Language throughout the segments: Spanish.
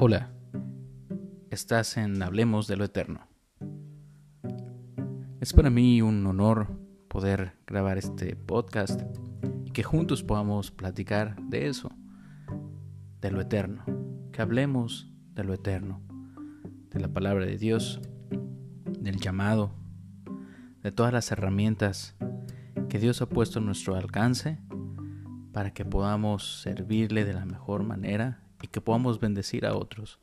Hola, estás en Hablemos de lo Eterno. Es para mí un honor poder grabar este podcast y que juntos podamos platicar de eso, de lo eterno, que hablemos de lo eterno, de la palabra de Dios, del llamado, de todas las herramientas que Dios ha puesto a nuestro alcance para que podamos servirle de la mejor manera y que podamos bendecir a otros,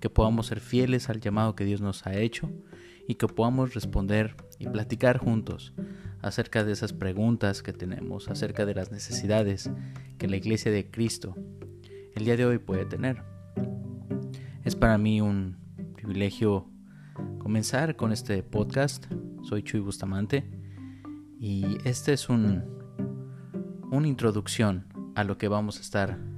que podamos ser fieles al llamado que Dios nos ha hecho y que podamos responder y platicar juntos acerca de esas preguntas que tenemos, acerca de las necesidades que la iglesia de Cristo el día de hoy puede tener. Es para mí un privilegio comenzar con este podcast. Soy Chuy Bustamante y este es un, una introducción a lo que vamos a estar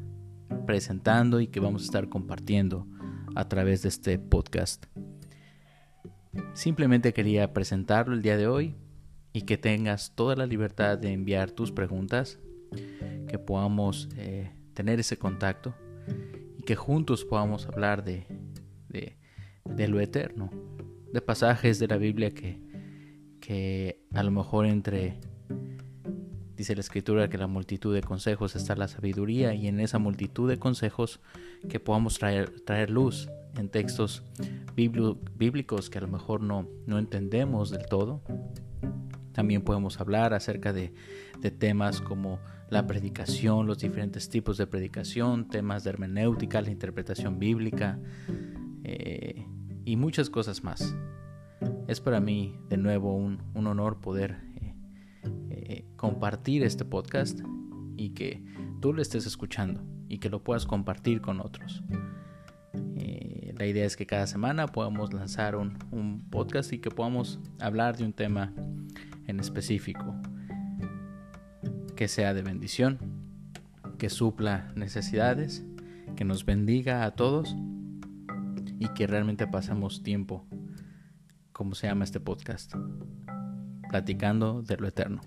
presentando y que vamos a estar compartiendo a través de este podcast. Simplemente quería presentarlo el día de hoy y que tengas toda la libertad de enviar tus preguntas, que podamos eh, tener ese contacto y que juntos podamos hablar de, de, de, lo eterno, de pasajes de la Biblia que, que a lo mejor entre Dice la escritura que la multitud de consejos está la sabiduría y en esa multitud de consejos que podamos traer, traer luz en textos bíblicos que a lo mejor no, no entendemos del todo. También podemos hablar acerca de, de, temas como la predicación, los diferentes tipos de predicación, temas de hermenéutica, la interpretación bíblica eh, y muchas cosas más. Es para mí de nuevo un, un honor poder compartir este podcast y que tú lo estés escuchando y que lo puedas compartir con otros. Eh, la idea es que cada semana podamos lanzar un, un podcast y que podamos hablar de un tema en específico que sea de bendición, que supla necesidades, que nos bendiga a todos y que realmente pasemos tiempo, como se llama este podcast, platicando de lo eterno.